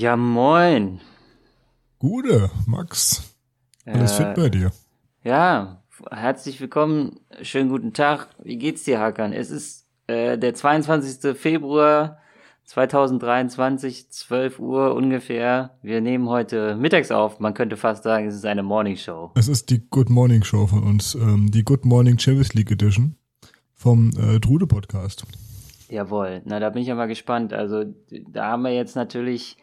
Ja, moin. Gute, Max. Alles Äh, fit bei dir? Ja, herzlich willkommen. Schönen guten Tag. Wie geht's dir, Hakan? Es ist äh, der 22. Februar 2023, 12 Uhr ungefähr. Wir nehmen heute mittags auf. Man könnte fast sagen, es ist eine Morning Show. Es ist die Good Morning Show von uns, ähm, die Good Morning Champions League Edition vom äh, Drude Podcast. Jawohl. Na, da bin ich ja mal gespannt. Also, da haben wir jetzt natürlich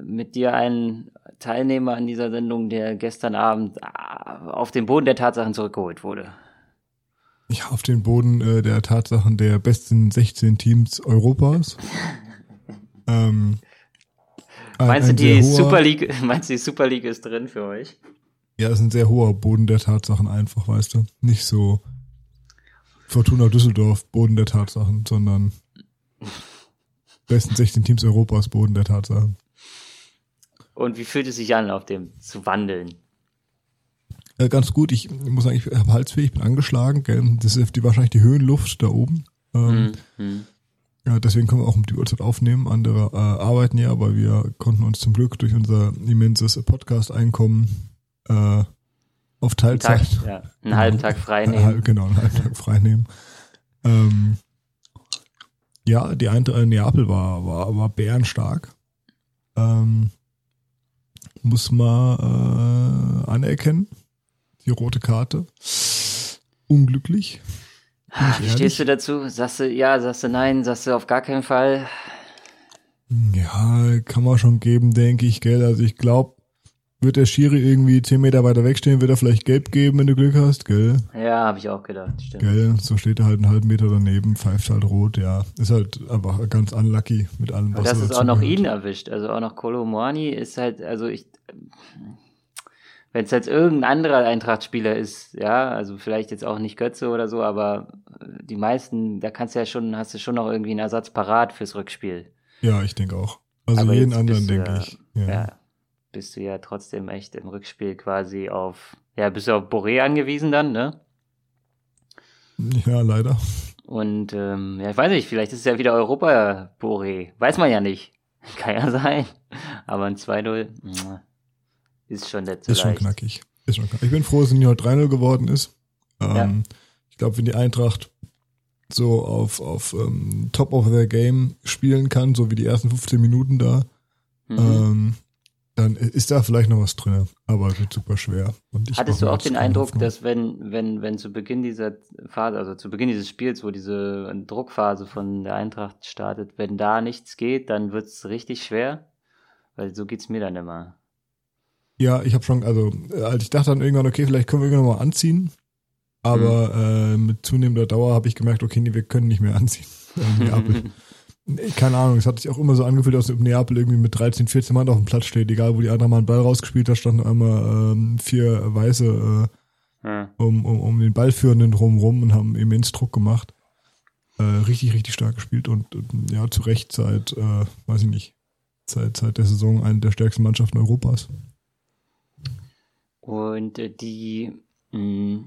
mit dir einen Teilnehmer an dieser Sendung, der gestern Abend ah, auf den Boden der Tatsachen zurückgeholt wurde. Ja, auf den Boden äh, der Tatsachen der besten 16 Teams Europas. ähm, ein- Meinst du, ein die sehr hoher- Super League, meinst du, die Super League ist drin für euch? Ja, ist ein sehr hoher Boden der Tatsachen einfach, weißt du. Nicht so Fortuna Düsseldorf, Boden der Tatsachen, sondern besten 16 Teams Europas, Boden der Tatsachen. Und wie fühlt es sich an, auf dem zu wandeln? Äh, ganz gut, ich muss sagen, ich habe Halsweh, ich bin angeschlagen, gell? Das ist die, wahrscheinlich die Höhenluft da oben. Ähm, Hm. Ja, deswegen können wir auch um die Uhrzeit aufnehmen. Andere äh, arbeiten ja, aber wir konnten uns zum Glück durch unser immenses Podcast-Einkommen äh, auf Tag, Teilzeit ja, einen halben Tag frei Äh, nehmen. genau, einen halben Tag frei nehmen. Ähm, ja, die Eintracht in Neapel war, war, war bärenstark. Ähm, muss man äh, anerkennen. Die rote Karte. Unglücklich. Ah, Wie stehst du dazu? Sagst du ja, sagst du nein, sagst du auf gar keinen Fall? Ja, kann man schon geben, denke ich, gell. Also ich glaube, wird der Schiri irgendwie 10 Meter weiter wegstehen, wird er vielleicht gelb geben, wenn du Glück hast, gell? Ja, habe ich auch gedacht, stimmt. Gell, so steht er halt einen halben Meter daneben, pfeift halt rot, ja. Ist halt einfach ganz unlucky mit allem, Aber was das so ist auch noch ihn erwischt. Also auch noch Kolo Moani ist halt, also ich, wenn es jetzt irgendein anderer Eintracht-Spieler ist, ja, also vielleicht jetzt auch nicht Götze oder so, aber die meisten, da kannst du ja schon, hast du schon noch irgendwie einen Ersatz parat fürs Rückspiel. Ja, ich denke auch. Also Aber jeden anderen, denke ich. Ja. Ja. Bist du ja trotzdem echt im Rückspiel quasi auf, ja, bist du auf Boré angewiesen dann, ne? ja, leider. Und ähm, ja, ich weiß nicht, vielleicht ist es ja wieder Europa Boré. Weiß man ja nicht. Kann ja sein. Aber ein 2-0 mwah, ist schon so Ist schon knackig. Ist schon knackig. Ich bin froh, dass es nicht heute 3-0 geworden ist. Ähm, Ja. Ich glaube, wenn die Eintracht so auf, auf ähm, Top of their Game spielen kann, so wie die ersten 15 Minuten da, Mhm. ähm, dann ist da vielleicht noch was drin. Aber es wird super schwer. Hattest du auch den Eindruck, Hoffnung. dass wenn, wenn, wenn zu Beginn dieser Phase, also zu Beginn dieses Spiels, wo diese Druckphase von der Eintracht startet, wenn da nichts geht, dann wird's richtig schwer? Weil so geht's mir dann immer. Ja, ich habe schon, also äh, als ich dachte dann irgendwann, okay, vielleicht können wir irgendwann mal anziehen. Aber Mhm. äh, mit zunehmender Dauer habe ich gemerkt, okay, nee, wir können nicht mehr anziehen. Äh, Keine Ahnung, es hat sich auch immer so angefühlt, ob Neapel irgendwie mit 13, 14 Mann auf dem Platz steht. Egal, wo die andere mal einen Ball rausgespielt hat, standen einmal ähm, vier Weiße Ja. äh, um, um, um den Ballführenden drumrum und haben immens Druck gemacht. Äh, richtig, richtig stark gespielt und, und ja, zu Recht seit, äh, weiß ich nicht, seit, seit der Saison eine der stärksten Mannschaften Europas. Und äh, die, mh,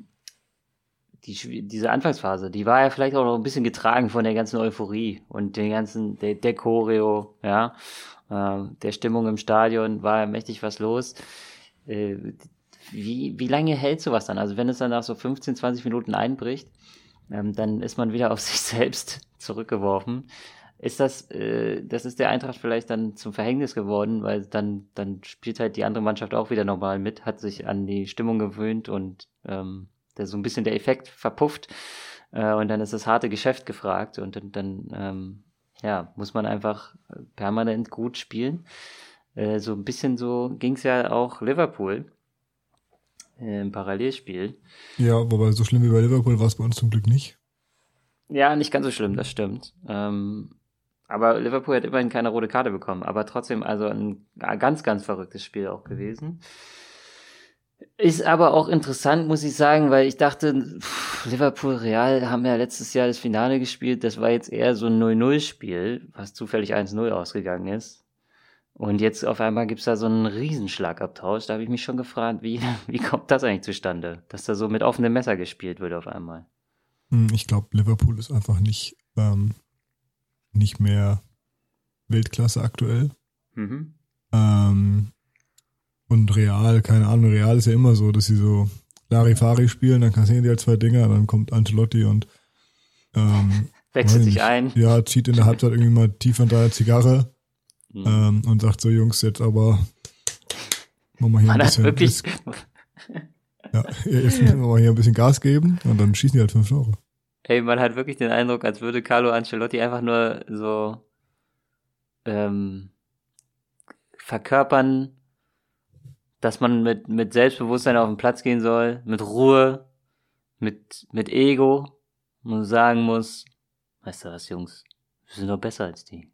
die, diese Anfangsphase, die war ja vielleicht auch noch ein bisschen getragen von der ganzen Euphorie und den ganzen, der, der Choreo, ja, äh, der Stimmung im Stadion war ja mächtig was los. Äh, wie, wie lange hält sowas dann? Also wenn es dann nach so 15, 20 Minuten einbricht, ähm, dann ist man wieder auf sich selbst zurückgeworfen. Ist das, äh, das ist der Eintracht vielleicht dann zum Verhängnis geworden, weil dann, dann spielt halt die andere Mannschaft auch wieder nochmal mit, hat sich an die Stimmung gewöhnt und ähm, da so ein bisschen der Effekt verpufft äh, und dann ist das harte Geschäft gefragt und dann, dann ähm, ja, muss man einfach permanent gut spielen. Äh, so ein bisschen so ging es ja auch Liverpool äh, im Parallelspiel. Ja, wobei so schlimm wie bei Liverpool war es bei uns zum Glück nicht. Ja, nicht ganz so schlimm, das stimmt. Ähm, aber Liverpool hat immerhin keine rote Karte bekommen. Aber trotzdem, also ein ganz, ganz verrücktes Spiel auch gewesen. Ist aber auch interessant, muss ich sagen, weil ich dachte, pff, Liverpool Real haben ja letztes Jahr das Finale gespielt. Das war jetzt eher so ein 0-0-Spiel, was zufällig 1-0 ausgegangen ist. Und jetzt auf einmal gibt's da so einen Riesenschlagabtausch. Da habe ich mich schon gefragt, wie, wie kommt das eigentlich zustande? Dass da so mit offenem Messer gespielt wird auf einmal. Hm, Ich glaube, Liverpool ist einfach nicht, ähm, nicht mehr Weltklasse aktuell. Mhm. Ähm, und Real, keine Ahnung, Real ist ja immer so, dass sie so Larifari spielen, dann kassieren die halt zwei Dinger, dann kommt Ancelotti und ähm, Wechselt sich ein. Ja, zieht in der Halbzeit irgendwie mal tief an deiner Zigarre Mhm. ähm, und sagt so, Jungs, jetzt aber machen wir hier Man ein bisschen, wirklich, ja, jetzt müssen wir mal hier ein bisschen Gas geben und dann schießen die halt fünf Tore. ey, man hat wirklich den Eindruck, als würde Carlo Ancelotti einfach nur so ähm, verkörpern, dass man mit, mit Selbstbewusstsein auf den Platz gehen soll, mit Ruhe, mit, mit Ego und sagen muss, weißt du was, Jungs, wir sind doch besser als die.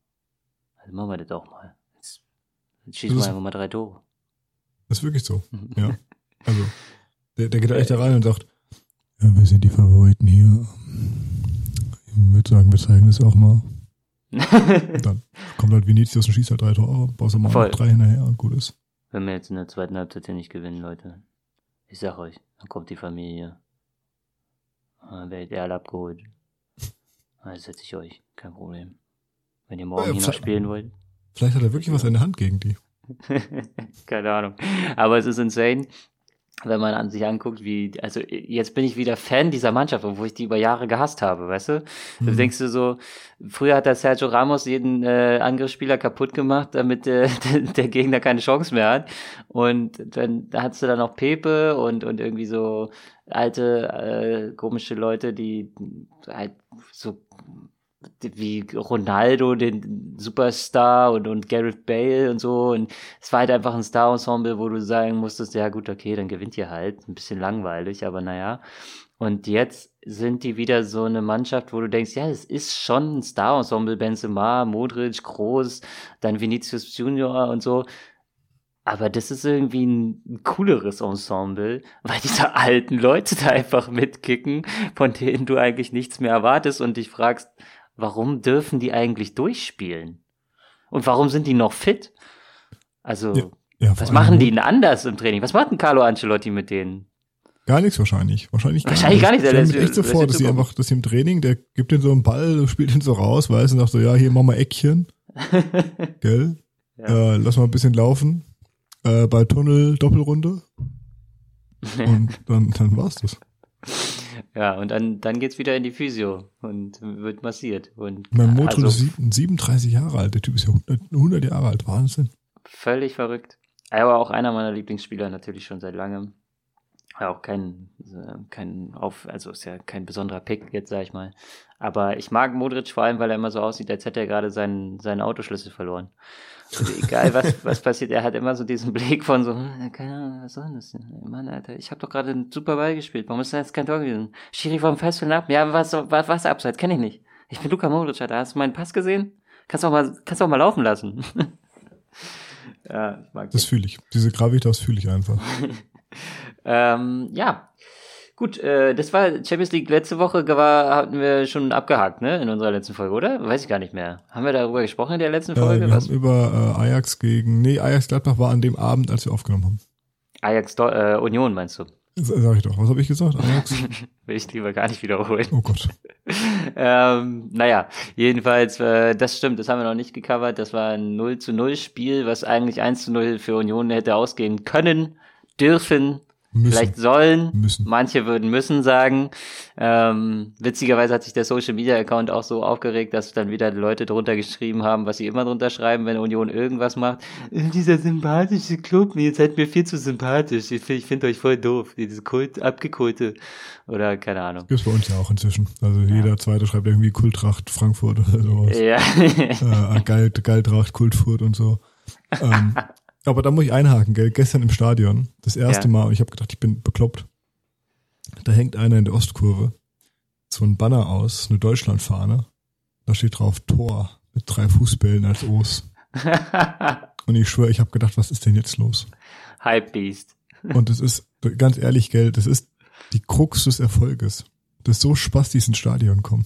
Also machen wir das auch mal. Jetzt, jetzt schießen wir einfach mal drei Tore. Das ist wirklich so. Ja. Also, der, der geht da echt da rein und sagt, ja, wir sind die Favoriten hier. Ich würde sagen, wir zeigen das auch mal. Dann kommt halt Vinicius und schießt halt drei Tore, baust du mal noch drei hinterher und gut ist. Wenn wir jetzt in der zweiten Halbzeit hier nicht gewinnen, Leute. Ich sag euch, dann kommt die Familie. Dann werdet ihr alle abgeholt. Dann setze ich euch, kein Problem. Wenn ihr morgen Ja, hier noch spielen wollt. Vielleicht hat er wirklich was in der Hand gegen die. Keine Ahnung. Aber es ist insane, wenn man an sich anguckt, wie, also jetzt bin ich wieder Fan dieser Mannschaft, obwohl ich die über Jahre gehasst habe, weißt du? Du Mhm. denkst du so, früher hat der Sergio Ramos jeden äh, Angriffsspieler kaputt gemacht, damit äh, der, der Gegner keine Chance mehr hat. Und dann da hattest du dann noch Pepe und, und irgendwie so alte, äh, komische Leute, die halt so wie Ronaldo, den Superstar und, und Gareth Bale und so. Und es war halt einfach ein Star-Ensemble, wo du sagen musstest, ja gut, okay, dann gewinnt ihr halt. Ein bisschen langweilig, aber naja. Und jetzt sind die wieder so eine Mannschaft, wo du denkst, ja, es ist schon ein Star-Ensemble, Benzema, Modric, Groß, dann Vinicius Junior und so. Aber das ist irgendwie ein cooleres Ensemble, weil diese alten Leute da einfach mitkicken, von denen du eigentlich nichts mehr erwartest und dich fragst, warum dürfen die eigentlich durchspielen? Und warum sind die noch fit? Also, Ja, Ja, was machen die denn anders im Training? Was macht denn Carlo Ancelotti mit denen? Gar nichts wahrscheinlich. Wahrscheinlich gar Wahrscheinlich gar nicht. nicht, Ich der stell mir lässt- echt so vor, dass sie einfach, dass sie im Training, der gibt den so einen Ball, spielt ihn so raus, weiß und sagt so, ja, hier mach mal Eckchen, gell? Ja. Äh, lass mal ein bisschen laufen. Äh, bei Tunnel Doppelrunde. Und dann, dann war's das. Ja, und dann, dann geht's wieder in die Physio und wird massiert. Und Mein Motor also, ist sieb- 37 Jahre alt. Der Typ ist ja 100, 100 Jahre alt. Wahnsinn. völlig verrückt. Er war auch einer meiner Lieblingsspieler, natürlich schon seit langem. Ja, auch kein, äh, kein auf, also ist ja kein besonderer Pick jetzt, sag ich mal. Aber ich mag Modric vor allem, weil er immer so aussieht, als hätte er gerade seinen, seinen Autoschlüssel verloren. Also egal, was, was passiert, er hat immer so diesen Blick von so, hm, keine Ahnung, was soll denn das denn? Mann, Alter, ich habe doch gerade einen super Ball gespielt. Warum ist da jetzt kein Tor gewesen? Schiri vom Festfällen ab? Ja, was, was, was abseits? Kenn ich nicht. Ich bin Luka Modric, Alter. Hast du meinen Pass gesehen? Kannst du auch mal, kannst du auch mal laufen lassen. ja, ich mag Das fühle ich. Diese Gravitas fühle ich einfach. ähm, ja. Gut, äh, das war Champions League letzte Woche, war, hatten wir schon abgehakt, ne? In unserer letzten Folge, oder? Weiß ich gar nicht mehr. Haben wir darüber gesprochen in der letzten Äh, Folge? wir Was? haben über äh, Ajax gegen, nee, Ajax Gladbach war an dem Abend, als wir aufgenommen haben. Ajax Do äh, Union meinst du? Sag ich doch. Was habe ich gesagt? Ajax? Will ich lieber gar nicht wiederholen. Oh Gott. ähm, naja, jedenfalls, äh, das stimmt, das haben wir noch nicht gecovert. Das war ein 0 zu 0 Spiel, was eigentlich 1 zu 0 für Union hätte ausgehen können, dürfen, Müssen. vielleicht sollen. Müssen. Manche würden müssen sagen. Ähm, witzigerweise hat sich der Social Media Account auch so aufgeregt, dass dann wieder Leute drunter geschrieben haben, was sie immer drunter schreiben, wenn Union irgendwas macht. Dieser sympathische Club, ihr seid mir viel zu sympathisch. Ich, find- ich finde euch voll doof. Diese Kult, abgekulte. Oder keine Ahnung. Gibt's bei uns ja auch inzwischen. Also jeder zweite schreibt irgendwie Kultracht Frankfurt oder sowas. Ja. äh, Geil, Geiltracht Kultfurt und so. Ähm, aber da muss ich einhaken, gell? Gestern im Stadion, das erste Ja. Mal, und ich habe gedacht, ich bin bekloppt. Da hängt einer in der Ostkurve so ein Banner aus, eine Deutschlandfahne. Da steht drauf Tor mit drei Fußbällen als O's. Und ich schwöre, ich habe gedacht, was ist denn jetzt los? Hype Beast. Und es ist, ganz ehrlich, gell, das ist die Krux des Erfolges. Dass so Spastis ins Stadion kommen.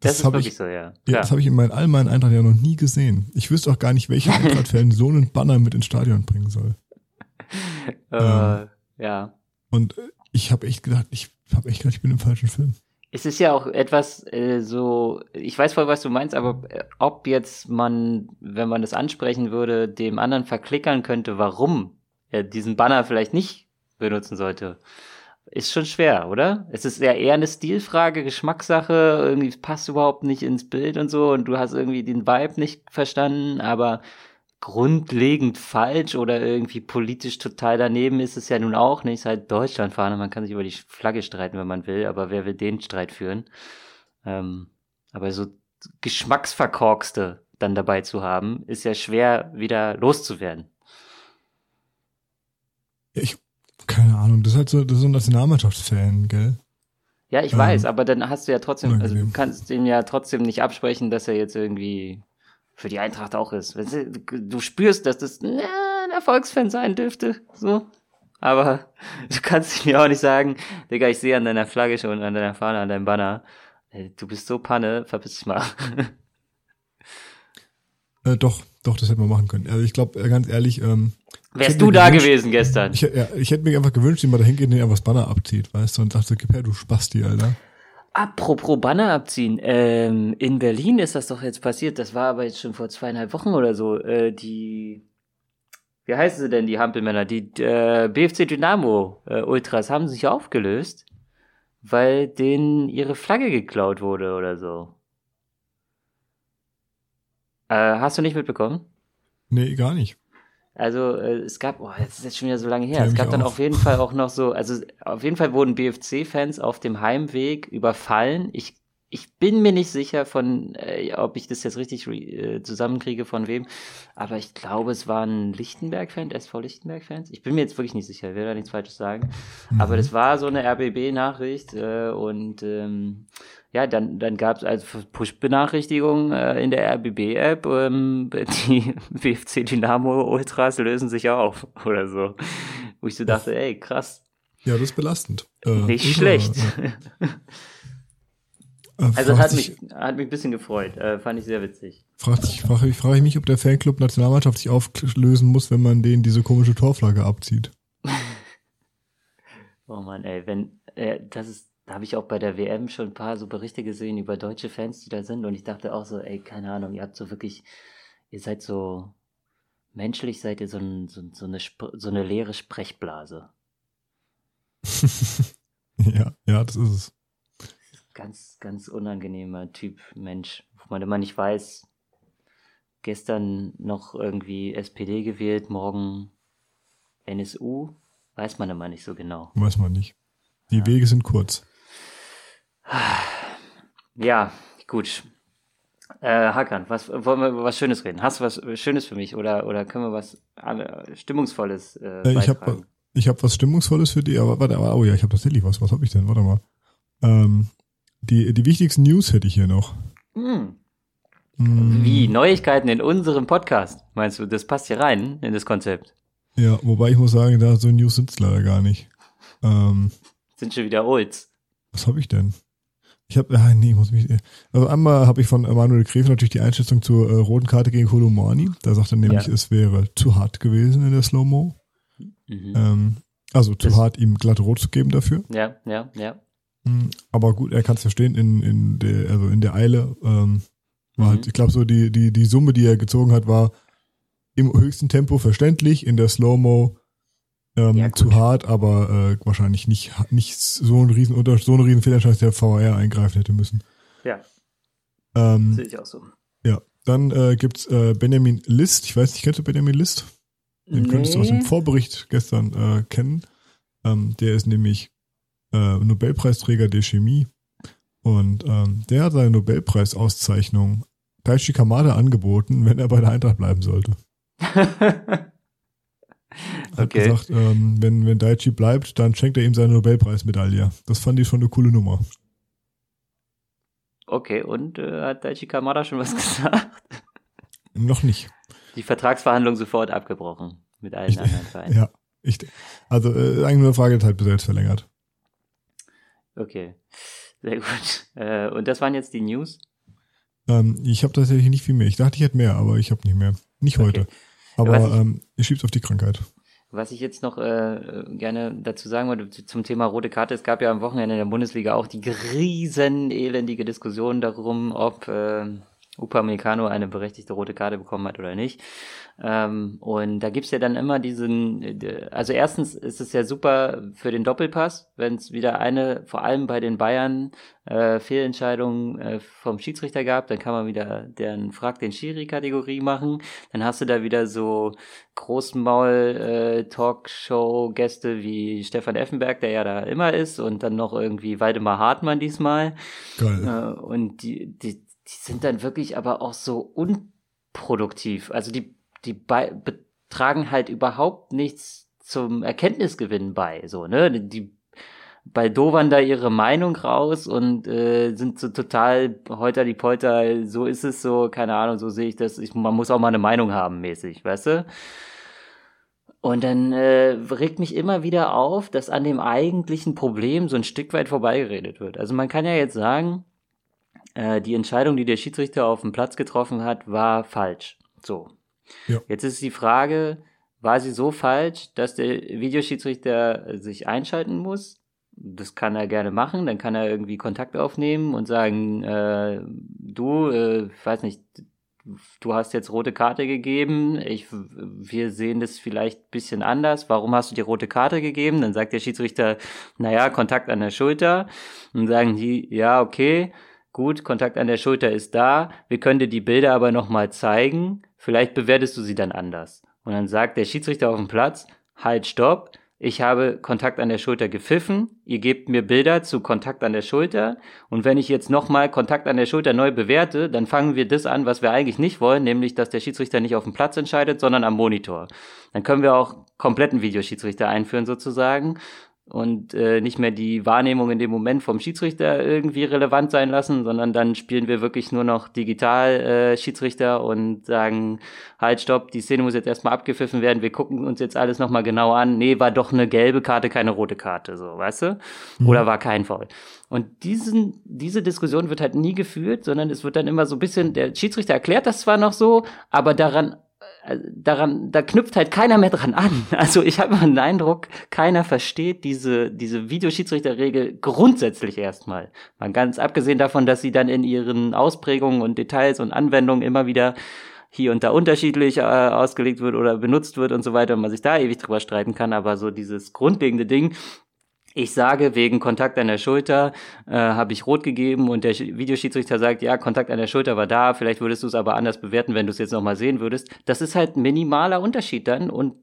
Das, ist hab wirklich ich, so, ja. ja, das habe ich in meinen, all meinen Eintracht ja noch nie gesehen. Ich wüsste auch gar nicht, welcher Eintracht-Fan so einen Banner mit ins Stadion bringen soll. äh, ja. Und äh, ich habe echt gedacht, ich habe echt gedacht, ich bin im falschen Film. es ist ja auch etwas äh, so, ich weiß voll, was du meinst, aber äh, ob jetzt man, wenn man das ansprechen würde, dem anderen verklickern könnte, warum er diesen Banner vielleicht nicht benutzen sollte, ist schon schwer, oder? Es ist ja eher eine Stilfrage, Geschmackssache, irgendwie passt überhaupt nicht ins Bild und so und du hast irgendwie den Vibe nicht verstanden, aber grundlegend falsch oder irgendwie politisch total daneben ist es ja nun auch nicht. Ist halt Deutschland fahren und man kann sich über die Flagge streiten, wenn man will, aber wer will den Streit führen? Ähm, aber so Geschmacksverkorkste dann dabei zu haben, ist ja schwer wieder loszuwerden. Ich, keine Ahnung, das ist halt so, das ist so ein Nationalmannschaftsfan, gell? Ja, ich ähm, weiß, aber dann hast du ja trotzdem, also du kannst ihm ja trotzdem nicht absprechen, dass er jetzt irgendwie für die Eintracht auch ist. Du spürst, dass das ein Erfolgsfan sein dürfte, so. Aber du kannst mir auch nicht sagen, Digga, ich sehe an deiner Flagge schon, an deiner Fahne, an deinem Banner, du bist so Panne, verpiss dich mal. Äh, doch, doch, das hätten wir machen können. Also ich glaube, äh, ganz ehrlich, ähm, Wärst du da gewesen gestern? Ich, ja, ich hätte mir einfach gewünscht, dass man da hingeht und einfach das Banner abzieht, weißt du, und dachte, gib her, du Spasti, Alter. Apropos Banner abziehen, ähm, in Berlin ist das doch jetzt passiert, das war aber jetzt schon vor zweieinhalb Wochen oder so, äh, die, wie heißen sie denn, die Hampelmänner, die äh, BFC Dynamo äh, Ultras haben sich aufgelöst, weil denen ihre Flagge geklaut wurde oder so. Äh, hast du nicht mitbekommen? Nee, gar nicht. Also äh, es gab, oh, das ist jetzt schon wieder so lange her. es gab dann auf. auf jeden Fall auch noch so, also auf jeden Fall wurden BFC-Fans auf dem Heimweg überfallen. Ich ich bin mir nicht sicher von, äh, ob ich das jetzt richtig äh, zusammenkriege von wem, aber ich glaube, es waren Lichtenberg-Fans, SV Lichtenberg-Fans. Ich bin mir jetzt wirklich nicht sicher, ich will da nichts Falsches sagen. Mhm. Aber das war so eine RBB-Nachricht äh, und ähm, ja, dann, dann gab es also Push-Benachrichtigungen äh, in der RBB-App, ähm, die BFC Dynamo Ultras lösen sich auf oder so. Wo ich so dachte, ey, krass. Ja, das ist belastend. Äh, Nicht schlecht. Ja. Äh, also hat mich, hat mich ein bisschen gefreut. Äh, fand ich sehr witzig. Frag ich, frage ich, frage ich mich, ob der Fanclub Nationalmannschaft sich auflösen muss, wenn man denen diese komische Torflagge abzieht. oh man, ey, wenn, äh, das ist, da habe ich auch bei der WM schon ein paar so Berichte gesehen über deutsche Fans, die da sind und ich dachte auch so, ey, keine Ahnung, ihr habt so wirklich, ihr seid so, menschlich seid ihr so, ein, so, so, eine, so eine leere Sprechblase. ja, ja, das ist es ganz, ganz unangenehmer Typ Mensch, wo man immer nicht weiß, gestern noch irgendwie SPD gewählt, morgen NSU, weiß man immer nicht so genau. Weiß man nicht. Die ja. Wege sind kurz. Ja, gut. Äh, Hakan, was wollen wir über was Schönes reden? Hast du was Schönes für mich oder oder können wir was Stimmungsvolles äh, äh Ich habe ich hab was Stimmungsvolles für dich, aber warte, oh ja, ich habe tatsächlich was. Was habe ich denn? Warte mal. Ähm, die, die wichtigsten News hätte ich hier noch. Hm. Hm. Wie? Neuigkeiten in unserem Podcast? Meinst du, das passt hier rein in das Konzept? Ja, wobei ich muss sagen, da so News sind es leider gar nicht. Ähm, sind schon wieder Olds. Was habe ich denn? Ich habe, ah, nee, muss mich. Also einmal habe ich von Emanuel Gräfe natürlich die Einschätzung zur äh, roten Karte gegen Kolomani. Da sagt er nämlich, ja. es wäre zu hart gewesen in der Slow-Mo. Mhm. Ähm, also zu das, hart, ihm glatt rot zu geben dafür. Ja, ja, ja. Hm, aber gut, er kann es verstehen, in, in der, also in der Eile, ähm, war halt, mhm. ich glaube so die, die, die Summe, die er gezogen hat, war im höchsten Tempo verständlich, in der Slow-Mo ähm, ja, zu hart, aber äh, wahrscheinlich nicht, nicht so ein riesen so eine riesen Fehlentscheidung, dass der VR eingreifen hätte müssen. Ja. Ähm, Sehe ich auch so. Ja. Dann äh, gibt's äh, Benjamin List. Ich weiß nicht, kennst du Benjamin List? Den nee. könntest du aus dem Vorbericht gestern äh, kennen. Ähm, der ist nämlich äh, Nobelpreisträger der Chemie. Und ähm, der hat seine Nobelpreisauszeichnung Daichi Kamada angeboten, wenn er bei der Eintracht bleiben sollte. hat okay. gesagt, ähm, wenn, wenn Daichi bleibt, dann schenkt er ihm seine Nobelpreismedaille. Das fand ich schon eine coole Nummer. Okay, und äh, hat Daichi Kamada schon was gesagt? Noch nicht. Die Vertragsverhandlung sofort abgebrochen mit allen ich, anderen Vereinen. Ja, ich, also äh, eigentlich nur eine Frage Zeit, bis er jetzt verlängert. Okay, sehr gut. Äh, und das waren jetzt die News? Ähm, ich habe tatsächlich nicht viel mehr. Ich dachte, ich hätte mehr, aber ich habe nicht mehr. Nicht okay. heute. Aber ich, ähm, ich schieb's auf die Krankheit. Was ich jetzt noch äh, gerne dazu sagen wollte zum Thema rote Karte, es gab ja am Wochenende in der Bundesliga auch die riesen elendige Diskussion darum, ob äh, Upamecano eine berechtigte rote Karte bekommen hat oder nicht. Ähm, und da gibt's ja dann immer diesen, äh, also erstens ist es ja super für den Doppelpass, wenn es wieder eine, vor allem bei den Bayern, äh, Fehlentscheidung äh, vom Schiedsrichter gab, dann kann man wieder deren Frag den Schiri-Kategorie machen. Dann hast du da wieder so Großmaul-Talkshow-Gäste wie Stefan Effenberg, der ja da immer ist, und dann noch irgendwie Waldemar Hartmann diesmal. Geil. Äh, und die, die, die sind dann wirklich aber auch so unproduktiv. Also die, die betragen halt überhaupt nichts zum Erkenntnisgewinn bei. So, ne? Die Dovan da ihre Meinung raus und äh, sind so total heute die Polter, so ist es so, keine Ahnung, so sehe ich das. Ich, man muss auch mal eine Meinung haben, mäßig, weißt du? Und dann äh, regt mich immer wieder auf, dass an dem eigentlichen Problem so ein Stück weit vorbeigeredet wird. Also man kann ja jetzt sagen, äh, die Entscheidung, die der Schiedsrichter auf dem Platz getroffen hat, war falsch. So. Ja. Jetzt ist die Frage, war sie so falsch, dass der Videoschiedsrichter sich einschalten muss? Das kann er gerne machen, dann kann er irgendwie Kontakt aufnehmen und sagen, äh, du, äh, weiß nicht, du hast jetzt rote Karte gegeben, ich, wir sehen das vielleicht ein bisschen anders, warum hast du die rote Karte gegeben? Dann sagt der Schiedsrichter, naja, Kontakt an der Schulter. Und sagen die, ja, okay, gut, Kontakt an der Schulter ist da, wir können dir die Bilder aber nochmal zeigen, vielleicht bewertest du sie dann anders. Und dann sagt der Schiedsrichter auf dem Platz, halt, stopp, ich habe Kontakt an der Schulter gepfiffen, ihr gebt mir Bilder zu Kontakt an der Schulter. Und wenn ich jetzt nochmal Kontakt an der Schulter neu bewerte, dann fangen wir das an, was wir eigentlich nicht wollen, nämlich dass der Schiedsrichter nicht auf dem Platz entscheidet, sondern am Monitor. Dann können wir auch kompletten Videoschiedsrichter einführen sozusagen und äh, nicht mehr die Wahrnehmung in dem Moment vom Schiedsrichter irgendwie relevant sein lassen, sondern dann spielen wir wirklich nur noch digital äh, Schiedsrichter und sagen, halt, stopp, die Szene muss jetzt erstmal abgepfiffen werden, wir gucken uns jetzt alles nochmal genau an. Nee, war doch eine gelbe Karte, keine rote Karte, so, weißt du? Mhm. Oder war kein Foul. Und diesen, diese Diskussion wird halt nie geführt, sondern es wird dann immer so ein bisschen, der Schiedsrichter erklärt das zwar noch so, aber daran daran, da knüpft halt keiner mehr dran an. Also ich habe den Eindruck, keiner versteht diese, diese Videoschiedsrichterregel grundsätzlich erstmal. Mal ganz abgesehen davon, dass sie dann in ihren Ausprägungen und Details und Anwendungen immer wieder hier und da unterschiedlich äh, ausgelegt wird oder benutzt wird und so weiter und man sich da ewig drüber streiten kann, aber so dieses grundlegende Ding, ich sage, wegen Kontakt an der Schulter äh, habe ich rot gegeben und der Videoschiedsrichter sagt, ja, Kontakt an der Schulter war da, vielleicht würdest du es aber anders bewerten, wenn du es jetzt nochmal sehen würdest. Das ist halt ein minimaler Unterschied dann und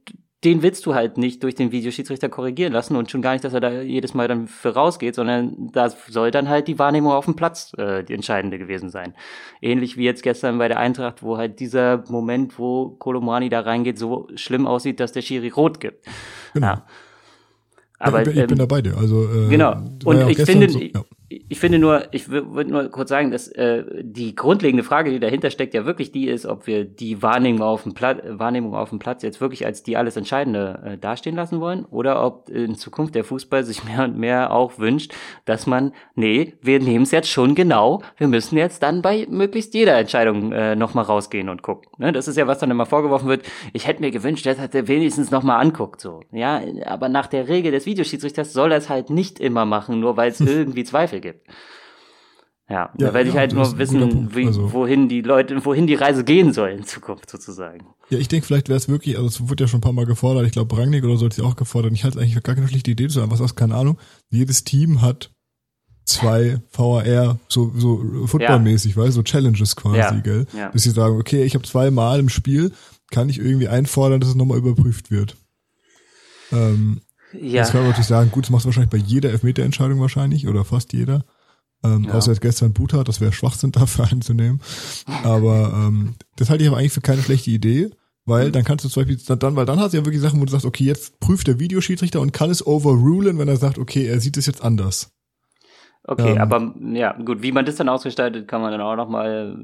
den willst du halt nicht durch den Videoschiedsrichter korrigieren lassen und schon gar nicht, dass er da jedes Mal dann für rausgeht, sondern da soll dann halt die Wahrnehmung auf dem Platz äh, die entscheidende gewesen sein. Ähnlich wie jetzt gestern bei der Eintracht, wo halt dieser Moment, wo Kolomani da reingeht, so schlimm aussieht, dass der Schiri rot gibt. Genau. Ja. Aber, ich, bin, ich bin ähm, dabei dir. Also, äh, genau. Und ja ich finde, so, ja ich finde nur, ich würde nur kurz sagen, dass äh, die grundlegende Frage, die dahinter steckt, ja wirklich die ist, ob wir die Wahrnehmung auf dem, Pla Wahrnehmung auf dem Platz jetzt wirklich als die alles Entscheidende äh, dastehen lassen wollen oder ob in Zukunft der Fußball sich mehr und mehr auch wünscht, dass man, nee, wir nehmen es jetzt schon genau, wir müssen jetzt dann bei möglichst jeder Entscheidung äh, nochmal rausgehen und gucken. Ne? Das ist ja, was dann immer vorgeworfen wird, ich hätte mir gewünscht, dass er wenigstens nochmal anguckt. So. Ja, aber nach der Regel des Videoschiedsrichters soll er es halt nicht immer machen, nur weil es irgendwie Zweifel gibt. Ja, ja da werde ich halt nur wissen, wie, also, wohin die Leute, wohin die Reise gehen soll in Zukunft sozusagen. Ja, ich denke, vielleicht wäre es wirklich, also es wurde ja schon ein paar Mal gefordert, ich glaube Rangnick oder so hat sie auch gefordert, ich halte eigentlich gar keine schlechte Idee zu haben, was ist, keine Ahnung. Jedes Team hat zwei VAR, so, so footballmäßig, ja. weißt so Challenges quasi, ja. gell? Ja. Bis sie sagen, okay, ich habe zweimal im Spiel, kann ich irgendwie einfordern, dass es nochmal überprüft wird. Ähm, ja. Jetzt kann man natürlich sagen, gut, das machst du wahrscheinlich bei jeder Elfmeterentscheidung wahrscheinlich oder fast jeder. Ähm, ja. Außer jetzt gestern Buta, das wäre Schwachsinn dafür einzunehmen. Aber ähm, das halte ich aber eigentlich für keine schlechte Idee, weil dann kannst du zum Beispiel dann, weil dann hast du ja wirklich Sachen, wo du sagst, okay, jetzt prüft der Videoschiedsrichter und kann es overrulen, wenn er sagt, okay, er sieht es jetzt anders. Okay, ähm, aber ja, gut, wie man das dann ausgestaltet, kann man dann auch nochmal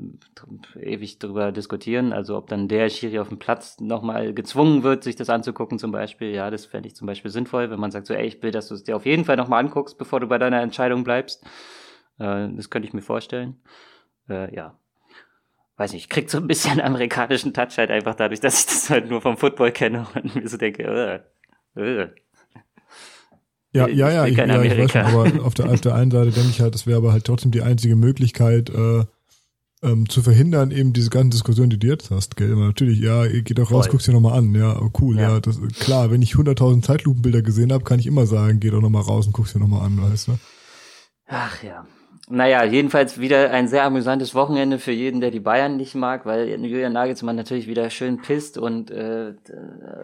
ewig drüber diskutieren. Also ob dann der Schiri auf dem Platz nochmal gezwungen wird, sich das anzugucken zum Beispiel. Ja, das fände ich zum Beispiel sinnvoll, wenn man sagt so, ey, ich will, dass du es dir auf jeden Fall nochmal anguckst, bevor du bei deiner Entscheidung bleibst. Äh, das könnte ich mir vorstellen. Äh, ja. Weiß nicht, kriegt so ein bisschen amerikanischen Touch halt einfach dadurch, dass ich das halt nur vom Football kenne und mir so denke, äh, Äh. Ja, Ich ja, ja, ich, ja, ich weiß schon, aber auf der, auf der einen Seite denke ich halt, das wäre aber halt trotzdem die einzige Möglichkeit, äh, ähm, zu verhindern, eben diese ganzen Diskussionen, die du jetzt hast, gell? Aber natürlich, ja, geht doch raus, Voll. guckst dir nochmal an, ja, oh, cool, ja, Ja. das klar, wenn ich 100.000 Zeitlupenbilder gesehen habe, kann ich immer sagen, geh doch nochmal raus und guckst dir nochmal an, weißt du? Ach ja. Naja, jedenfalls wieder ein sehr amüsantes Wochenende für jeden, der die Bayern nicht mag, weil Julian Nagelsmann natürlich wieder schön pisst und äh,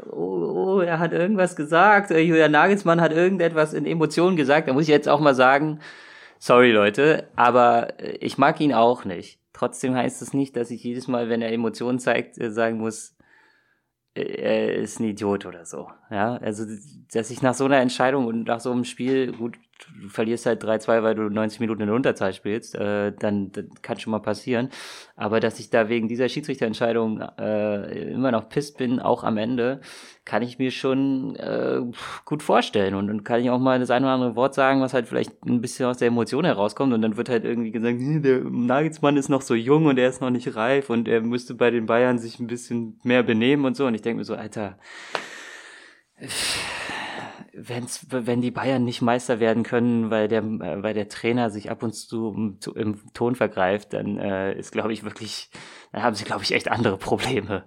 oh, oh, er hat irgendwas gesagt. Äh, Julian Nagelsmann hat irgendetwas in Emotionen gesagt. Da muss ich jetzt auch mal sagen, sorry Leute, aber äh, ich mag ihn auch nicht. Trotzdem heißt es nicht, dass ich jedes Mal, wenn er Emotionen zeigt, äh, sagen muss, er ist ein Idiot oder so. Ja, also, dass ich nach so einer Entscheidung und nach so einem Spiel, gut, du verlierst halt 3-2, weil du 90 Minuten in der Unterzahl spielst, äh, dann, kann schon mal passieren. Aber dass ich da wegen dieser Schiedsrichterentscheidung äh, immer noch pisst bin, auch am Ende, kann ich mir schon äh, gut vorstellen. Und dann kann ich auch mal das eine oder andere Wort sagen, was halt vielleicht ein bisschen aus der Emotion herauskommt. Und dann wird halt irgendwie gesagt, "Hm, der Nagelsmann ist noch so jung und er ist noch nicht reif und er müsste bei den Bayern sich ein bisschen mehr benehmen und so. Und ich denke mir so, Alter, wenn's, wenn die Bayern nicht Meister werden können, weil der, äh, weil der Trainer sich ab und zu im, zu- im Ton vergreift, dann äh, ist, glaube ich, wirklich, dann haben sie, glaube ich, echt andere Probleme.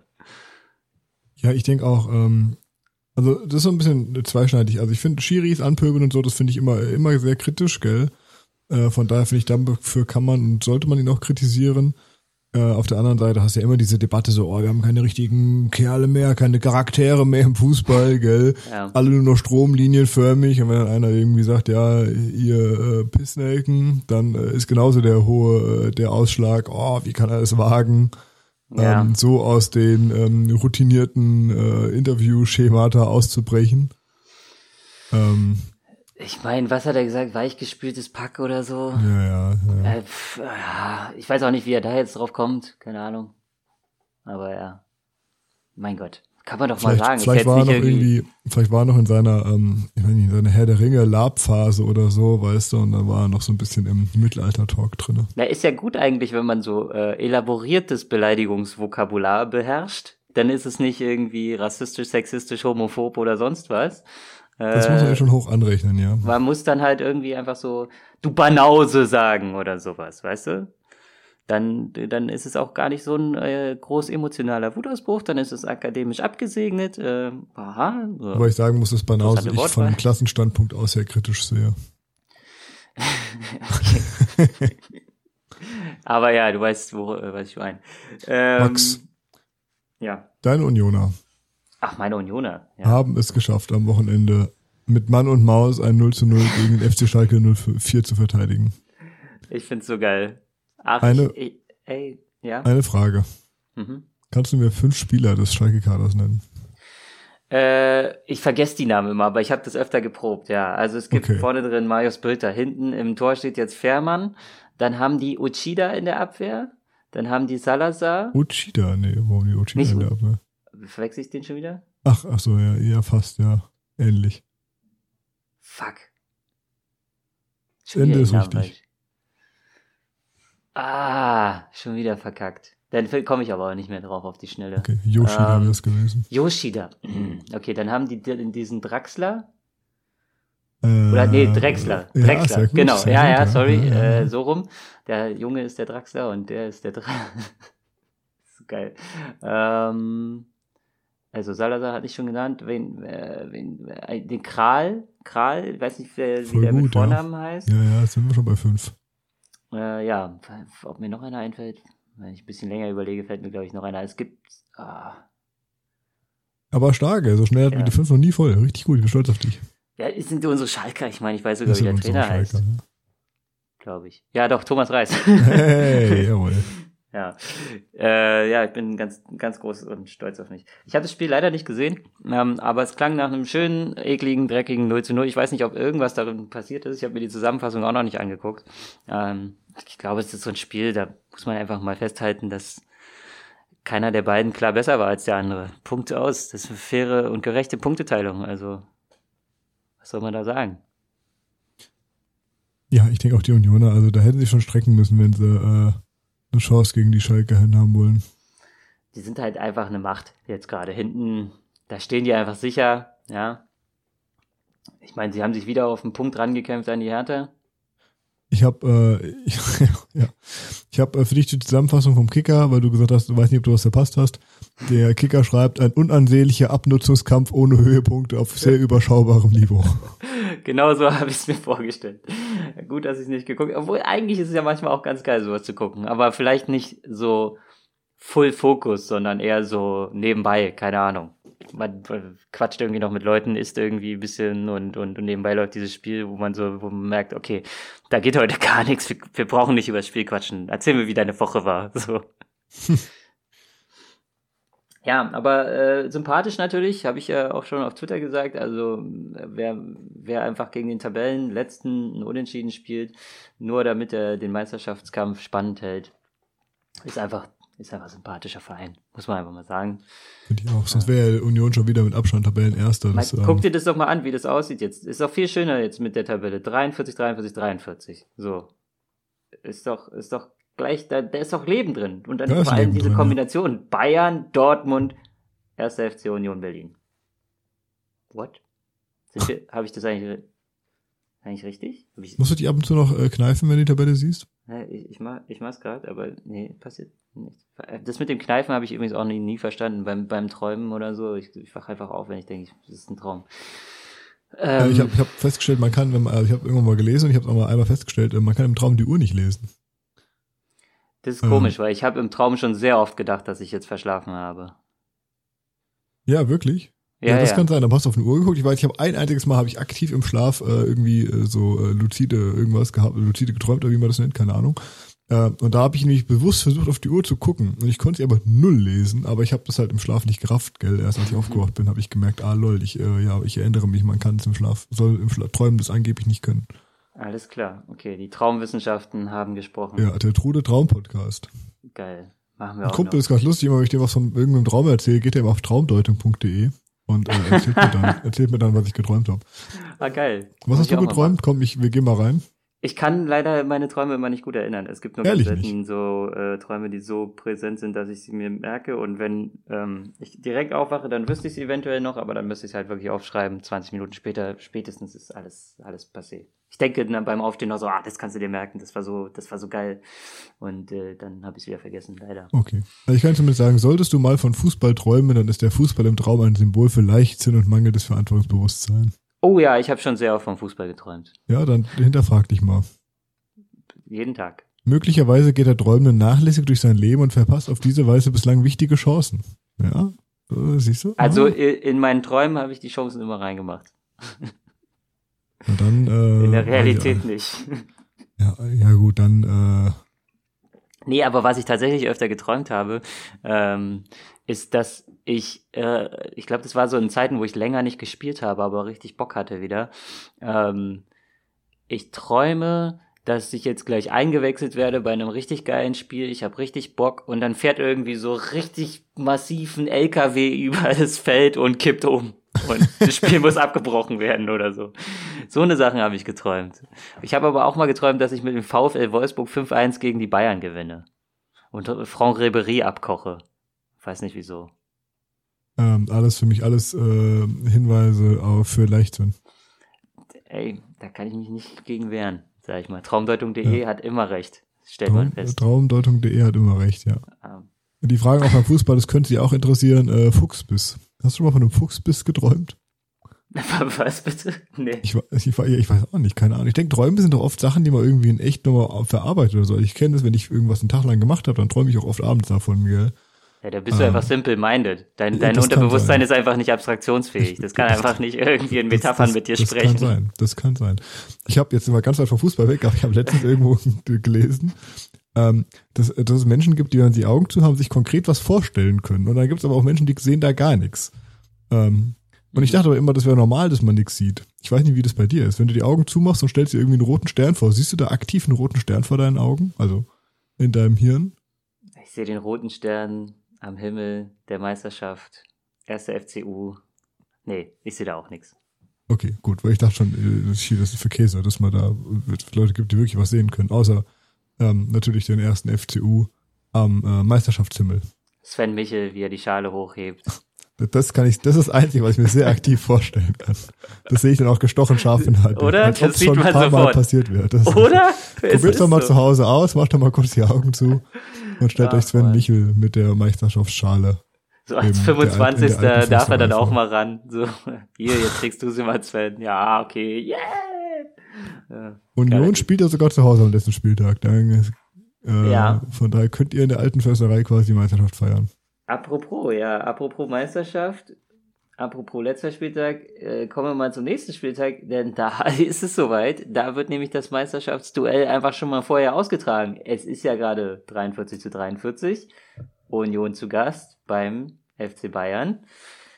Ja, ich denke auch, ähm, also das ist so ein bisschen zweischneidig. Also ich finde Schiris anpöbeln und so, das finde ich immer, immer sehr kritisch, gell? Äh, von daher finde ich, dafür kann man und sollte man ihn auch kritisieren. Äh, auf der anderen Seite hast du ja immer diese Debatte so, oh, wir haben keine richtigen Kerle mehr, keine Charaktere mehr im Fußball, gell? Ja. Alle nur noch stromlinienförmig. Und wenn dann einer irgendwie sagt, ja, ihr äh, Pissnelken, dann äh, ist genauso der hohe, äh, der Ausschlag, oh, wie kann er es wagen? Ja. ähm, so aus den ähm, routinierten äh, Interviewschemata auszubrechen. Ähm, Ich meine, was hat er gesagt? Weichgespültes Pack oder so? ja, ja, ja. Äh, pf, ja, ich weiß auch nicht, wie er da jetzt drauf kommt. Keine Ahnung. Aber ja. Mein Gott. Kann man doch mal Vielleicht, sagen. vielleicht war er noch nicht irgendwie, vielleicht war er noch in seiner, ähm, ich weiß nicht, in seiner Herr der Ringe Labphase oder so, weißt du, und dann war er noch so ein bisschen im Mittelalter-Talk drinne. Na, ist ja gut eigentlich, wenn man so äh, elaboriertes Beleidigungsvokabular beherrscht. Dann ist es nicht irgendwie rassistisch, sexistisch, homophob oder sonst was. Das muss man Äh, ja schon hoch anrechnen, ja. Man muss dann halt irgendwie einfach so, du Banause sagen oder sowas, weißt du? Dann, dann ist es auch gar nicht so ein äh, groß emotionaler Wutausbruch, dann ist es akademisch abgesegnet. Äh, aha, so. Aber ich sagen muss, dass Banause ich von dem Klassenstandpunkt aus sehr kritisch sehe. Aber ja, du weißt, wo, äh, was ich meine. Ähm, Max. Ja. Deine Unioner Ach, meine Unioner. Ja. haben es geschafft, am Wochenende mit Mann und Maus ein 0 zu 0 gegen den FC Schalke 04 zu verteidigen. Ich find's so geil. Ach, Eine- ich, ich, ey, ja. Eine Frage. Mhm. Kannst du mir fünf Spieler des Schalke-Kaders nennen? Äh, ich vergesse die Namen immer, aber ich habe das öfter geprobt, ja. Also es gibt Okay. vorne drin Marius Bülter, hinten im Tor steht jetzt Fährmann, dann haben die Uchida in der Abwehr, dann haben die Salazar, Uchida, nee, warum die Uchida Nicht in der Abwehr? Verwechsel ich den schon wieder? Ach, ach so, ja, ja, fast, ja. Ähnlich. Fuck. Ende wieder ist richtig. falsch. Ah, schon wieder verkackt. Dann komme ich aber auch nicht mehr drauf auf die Schnelle. Okay, Yoshida Ähm, wäre es gewesen. Yoshida. Okay, dann haben die di- diesen Draxler. Äh, Oder nee, Drexler. ja, Drexler. gut, genau. Ja, gut, ja, sorry. Ja, ja, ja. Äh, so rum. Der Junge ist der Draxler und der ist der Dra so geil. Ähm, also Salazar hatte ich schon genannt. Wen, äh, wen, äh, den Kral. Kral, ich weiß nicht, wer, wie der mit gut, ja. Vornamen heißt. ja, ja, jetzt sind wir schon bei fünf. Äh, ja, ob mir noch einer einfällt. Wenn ich ein bisschen länger überlege, fällt mir, glaube ich, noch einer. Es gibt. Ah, Aber stark, so schnell hatten wir Ja. die fünf noch nie voll. Richtig gut, ich bin stolz auf dich. ja, es sind unsere Schalker. Ich meine, ich weiß sogar, Das wie der Trainer heißt. Schalker, Glaube ich. Ja, doch, Thomas Reis. ja. Hey, jawohl. Ja, äh, ja, ich bin ganz, ganz groß und stolz auf mich. Ich habe das Spiel leider nicht gesehen, ähm, aber es klang nach einem schönen, ekligen, dreckigen 0 zu 0. Ich weiß nicht, ob irgendwas darin passiert ist. Ich habe mir die Zusammenfassung auch noch nicht angeguckt. Ähm, ich glaube, es ist so ein Spiel, da muss man einfach mal festhalten, dass keiner der beiden klar besser war als der andere. Punkte aus. Das ist eine faire und gerechte Punkteteilung. Also, was soll man da sagen? Ja, ich denke auch die Unioner, also da hätten sie schon strecken müssen, wenn sie äh, eine Chance gegen die Schalke haben wollen. die sind halt einfach eine Macht jetzt gerade hinten. Da stehen die einfach sicher, ja. Ich meine, sie haben sich wieder auf den Punkt rangekämpft an die Hertha. Ich habe äh, ich, ja, ich habe äh, für dich die Zusammenfassung vom Kicker, weil du gesagt hast, du weißt nicht, ob du was verpasst hast. Der Kicker schreibt, ein unansehnlicher Abnutzungskampf ohne Höhepunkte auf sehr überschaubarem Niveau. genau so habe ich es mir vorgestellt. Gut, dass ich es nicht geguckt habe. Obwohl, eigentlich ist es ja manchmal auch ganz geil, sowas zu gucken. Aber vielleicht nicht so Full Focus, sondern eher so nebenbei, keine Ahnung man quatscht irgendwie noch mit Leuten, isst irgendwie ein bisschen und, und, und nebenbei läuft dieses Spiel, wo man so, wo man merkt, okay, da geht heute gar nichts, wir, wir brauchen nicht über das Spiel quatschen. Erzähl mir, wie deine Woche war. So. ja, aber äh, sympathisch natürlich, habe ich ja auch schon auf Twitter gesagt. Also wer, wer einfach gegen den Tabellenletzten ein Unentschieden spielt, nur damit er den Meisterschaftskampf spannend hält, ist einfach ist einfach ein sympathischer Verein, muss man einfach mal sagen. Finde ich auch. Sonst wäre Union schon wieder mit Abstand Tabellenerster. Das, ähm, guck dir das doch mal an, wie das aussieht jetzt. Ist doch viel schöner jetzt mit der Tabelle. 43, 43, 43. So. Ist doch, ist doch gleich, da, da ist doch Leben drin. Und dann vor allem diese drin, Kombination. Ja. Bayern, Dortmund, 1. FC Union Berlin. What? Habe ich das eigentlich, eigentlich richtig? Ich, Musst du dich ab und zu noch äh, kneifen, wenn du die Tabelle siehst? Ich, ich, mach, ich mach's gerade, aber nee, passiert nichts. Das mit dem Kneifen habe ich übrigens auch nie, nie verstanden, beim, beim Träumen oder so. Ich, ich wach einfach auf, wenn ich denke, das ist ein Traum. Ähm, ich habe ich hab festgestellt, man kann, wenn man, also ich habe irgendwann mal gelesen und ich habe auch mal einmal festgestellt, man kann im Traum die Uhr nicht lesen. Das ist komisch, ähm, weil ich habe im Traum schon sehr oft gedacht, dass ich jetzt verschlafen habe. Ja, wirklich? Ja, ja das ja. kann sein. Dann hast du auf eine Uhr geguckt. Ich weiß, ich habe ein einziges Mal habe ich aktiv im Schlaf äh, irgendwie äh, so äh, lucide irgendwas gehabt, lucide geträumt oder wie man das nennt, keine Ahnung. Äh, und da habe ich nämlich bewusst versucht, auf die Uhr zu gucken. Und ich konnte sie aber null lesen, aber ich habe das halt im Schlaf nicht gerafft, gell. Erst als ich aufgewacht bin, habe ich gemerkt, ah lol, ich, äh, ja, ich erinnere mich, man kann es im Schlaf, soll im Schlaf, Träumen das angeblich nicht können. Alles klar, okay, die Traumwissenschaften haben gesprochen. Ja, der Trude Traum Podcast. Geil. Machen wir Ein auch Kumpel noch. ist ganz lustig, immer wenn ich dir was von irgendeinem Traum erzähle, geht er immer auf traumdeutung.de und äh, erzählt, mir dann, erzählt mir dann, was ich geträumt habe. Ah, geil. Was hast du geträumt? Komm, ich, wir gehen mal rein. Ich kann leider meine Träume immer nicht gut erinnern. Es gibt nur Ehrlich ganz selten so äh, Träume, die so präsent sind, dass ich sie mir merke. Und wenn ähm, ich direkt aufwache, dann wüsste ich sie eventuell noch, aber dann müsste ich es halt wirklich aufschreiben. 20 Minuten später, spätestens ist alles, alles passé. Ich denke dann beim Aufstehen noch so, ah, das kannst du dir merken, das war so, das war so geil. Und äh, dann habe ich es wieder vergessen, leider. Okay. Also ich kann zumindest sagen, solltest du mal von Fußball träumen, dann ist der Fußball im Traum ein Symbol für Leichtsinn und mangelndes Verantwortungsbewusstsein. Oh ja, ich habe schon sehr oft vom Fußball geträumt. Ja, dann hinterfrag dich mal. Jeden Tag. Möglicherweise geht der Träumende nachlässig durch sein Leben und verpasst auf diese Weise bislang wichtige Chancen. Ja, siehst du? Also ah. in meinen Träumen habe ich die Chancen immer reingemacht. Und dann, äh, in der Realität ja. nicht. Ja, ja gut, dann. Äh, nee, aber was ich tatsächlich öfter geträumt habe, ähm, ist, dass ich, äh, ich glaube, das war so in Zeiten, wo ich länger nicht gespielt habe, aber richtig Bock hatte wieder. Ähm, ich träume, dass ich jetzt gleich eingewechselt werde bei einem richtig geilen Spiel. Ich habe richtig Bock und dann fährt irgendwie so richtig massiven LKW über das Feld und kippt um. Und das Spiel muss abgebrochen werden oder so. So eine Sachen habe ich geträumt. Ich habe aber auch mal geträumt, dass ich mit dem VfL Wolfsburg 5-1 gegen die Bayern gewinne. Und Franck Ribery abkoche. Weiß nicht wieso. Ähm, alles für mich, alles äh, Hinweise auf für Leichtsinn. Ey, da kann ich mich nicht gegen wehren sag ich mal. Traumdeutung.de ja. hat immer recht. Stellt Traum, man fest. Traumdeutung.de hat immer recht, ja. Ah. Die Frage auch beim Fußball, das könnte Sie auch interessieren, äh, Fuchsbiss. Hast du schon mal von einem Fuchsbiss geträumt? Was bitte? Nee. Ich, ich, ich, ich weiß auch nicht, keine Ahnung. Ich denke, Träume sind doch oft Sachen, die man irgendwie in echt nochmal verarbeitet oder so. Ich kenne das, wenn ich irgendwas einen Tag lang gemacht habe, dann träume ich auch oft abends davon, gell? Ja, da bist du ähm, einfach simple-minded. Dein, dein Unterbewusstsein ist einfach nicht abstraktionsfähig. Das kann das, einfach nicht irgendwie in Metaphern das, mit dir das sprechen. Das kann sein, das kann sein. Ich habe jetzt immer ganz weit vom Fußball weg, aber ich habe letztens irgendwo gelesen, ähm, dass, dass es Menschen gibt, die, wenn sie Augen zu haben, sich konkret was vorstellen können. Und dann gibt es aber auch Menschen, die sehen da gar nichts. Ähm, und ich dachte aber immer, das wäre normal, dass man nichts sieht. Ich weiß nicht, wie das bei dir ist. Wenn du die Augen zumachst und stellst dir irgendwie einen roten Stern vor, siehst du da aktiv einen roten Stern vor deinen Augen? Also in deinem Hirn? Ich sehe den roten Stern am Himmel der Meisterschaft, erste FCU. Nee, ich sehe da auch nichts. Okay, gut, weil ich dachte schon, äh, das ist für Käse, dass man da Leute gibt, die wirklich was sehen können. Außer ähm, natürlich den ersten FCU am äh, Meisterschaftshimmel. Sven Michel, wie er die Schale hochhebt. Das kann ich, das ist das Einzige, was ich mir sehr aktiv vorstellen kann. Das sehe ich dann auch gestochen scharf in halt. Oder? Als Das sieht schon man ein paar sofort. Mal passiert wäre. Das Oder? Es Probiert ist doch mal so. zu Hause aus, macht doch mal kurz die Augen zu und stellt Ach, euch Sven Mann. Michel mit der Meisterschaftsschale. So als Eben, der alten- 25. in der alten darf er dann auch mal ran. So, hier, jetzt kriegst du sie mal, Sven. Ja, okay, yeah! Ja. Union spielt ja sogar zu Hause am letzten Spieltag. Dann, äh, Ja. Von daher könnt ihr in der alten Försterei quasi die Meisterschaft feiern. Apropos, ja, apropos Meisterschaft, apropos letzter Spieltag, äh, kommen wir mal zum nächsten Spieltag, denn da ist es soweit. Da wird nämlich das Meisterschaftsduell einfach schon mal vorher ausgetragen. Es ist ja gerade 43 zu 43. Union zu Gast beim FC Bayern.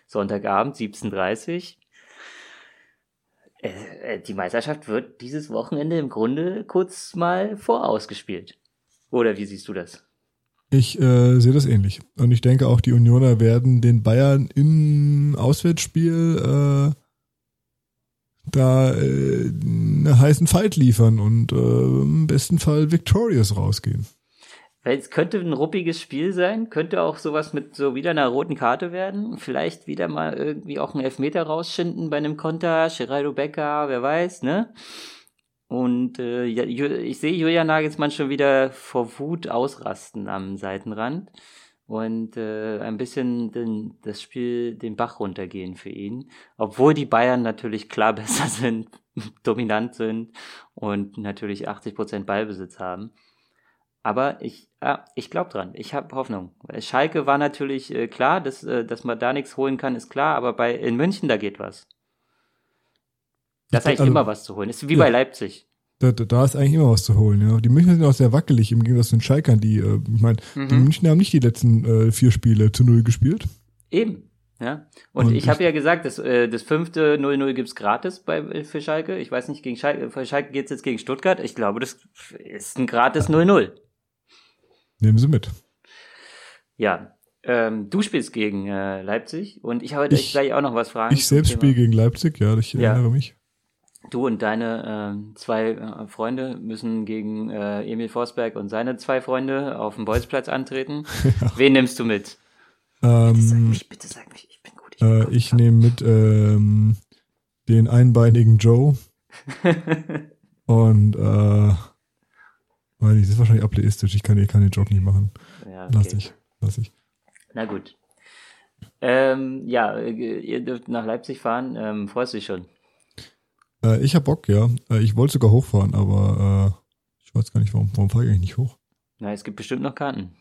Sonntagabend 17.30 äh, äh, Die Meisterschaft wird dieses Wochenende im Grunde kurz mal vorausgespielt. Oder wie siehst du das? Ich äh, sehe das ähnlich. Und ich denke auch, die Unioner werden den Bayern im Auswärtsspiel äh, da äh, einen heißen Fight liefern und äh, im besten Fall victorious rausgehen. Weil es könnte ein ruppiges Spiel sein, könnte auch sowas mit so wieder einer roten Karte werden. Vielleicht wieder mal irgendwie auch einen Elfmeter rausschinden bei einem Konter, Geraldo Becker, wer weiß, ne? Und äh, ich sehe Julian Nagelsmann schon wieder vor Wut ausrasten am Seitenrand und äh, ein bisschen den, das Spiel den Bach runtergehen für ihn. Obwohl die Bayern natürlich klar besser sind, dominant sind und natürlich 80% Ballbesitz haben. Aber ich, ah, ich glaube dran. Ich habe Hoffnung. Schalke war natürlich äh, klar, dass, äh, dass man da nichts holen kann, ist klar. Aber bei in München da geht was. Da ist Ich- eigentlich also- immer was zu holen. Ist wie Ja. bei Leipzig. Da, da, da ist eigentlich immer was zu holen. Ja. Die Münchner sind auch sehr wackelig im Gegensatz zu den Schalkern. Die, äh, ich meine, die Mhm. Münchner haben nicht die letzten äh, vier Spiele zu null gespielt. Eben. Ja. Und, Und ich habe ja gesagt, das, äh, das fünfte 0-0 gibt's gratis bei, für Schalke. Ich weiß nicht, gegen Schalke, für Schalke geht's jetzt gegen Stuttgart. Ich glaube, das ist ein gratis 0-0. Nehmen sie mit. Ja. Ähm, du spielst gegen äh, Leipzig und ich habe dich Ich- gleich auch noch was fragen. Ich selbst spiele gegen Leipzig, ja, ich Ja. erinnere mich. Du und deine ähm, zwei äh, Freunde müssen gegen äh, Emil Forsberg und seine zwei Freunde auf dem Bolzplatz antreten. Wen nimmst du mit? Bitte sag Ähm, mich, bitte sag mich, ich bin gut. Ich, bin äh, gut. ich nehme mit ähm, den einbeinigen Joe und weiß nicht, das ist wahrscheinlich ableistisch. Ich kann, ich kann den Joke nicht machen. ja, Lass okay. ich. Lass ich. Na gut. Ähm, ja, ihr dürft nach Leipzig fahren. Ähm, freust du dich schon? Äh, ich hab Bock, ja. Äh, ich wollte sogar hochfahren, aber äh, ich weiß gar nicht, warum, warum fahre ich eigentlich nicht hoch? Na, es gibt bestimmt noch Karten.